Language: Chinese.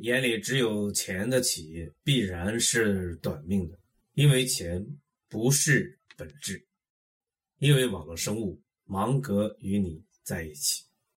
眼里只有钱的企业必然是短命的因为钱不是本质。因为网络生物芒格与你在一起。